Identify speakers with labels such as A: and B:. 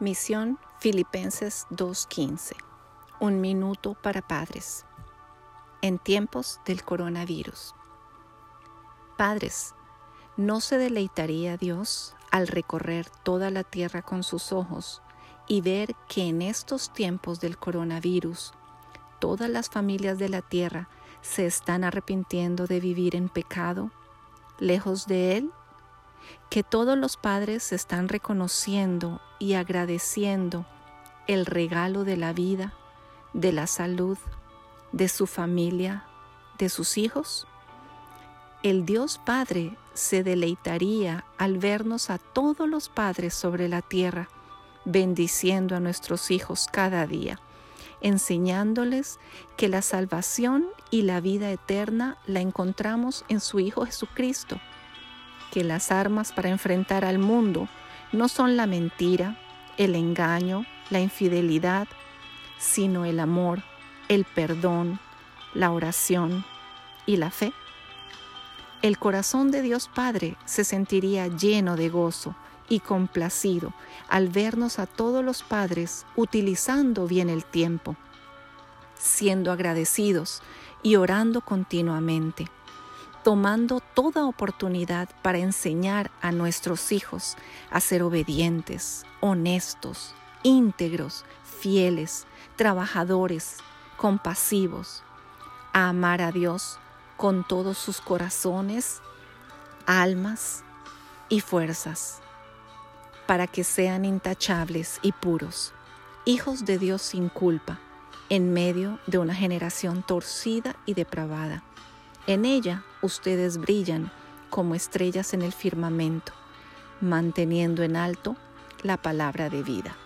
A: Misión Filipenses 2.15. Un minuto para padres. En tiempos del coronavirus. Padres, ¿no se deleitaría Dios al recorrer toda la tierra con sus ojos y ver que en estos tiempos del coronavirus todas las familias de la tierra se están arrepintiendo de vivir en pecado, lejos de Él que todos los padres están reconociendo y agradeciendo el regalo de la vida, de la salud, de su familia, de sus hijos? El Dios Padre se deleitaría al vernos a todos los padres sobre la tierra, bendiciendo a nuestros hijos cada día, enseñándoles que la salvación y la vida eterna la encontramos en su Hijo Jesucristo que las armas para enfrentar al mundo no son la mentira, el engaño, la infidelidad, sino el amor, el perdón, la oración y la fe. El corazón de Dios Padre se sentiría lleno de gozo y complacido al vernos a todos los padres utilizando bien el tiempo, siendo agradecidos y orando continuamente tomando toda oportunidad para enseñar a nuestros hijos a ser obedientes, honestos, íntegros, fieles, trabajadores, compasivos, a amar a Dios con todos sus corazones, almas y fuerzas, para que sean intachables y puros, hijos de Dios sin culpa, en medio de una generación torcida y depravada en ella ustedes brillan como estrellas en el firmamento, manteniendo en alto la palabra de vida.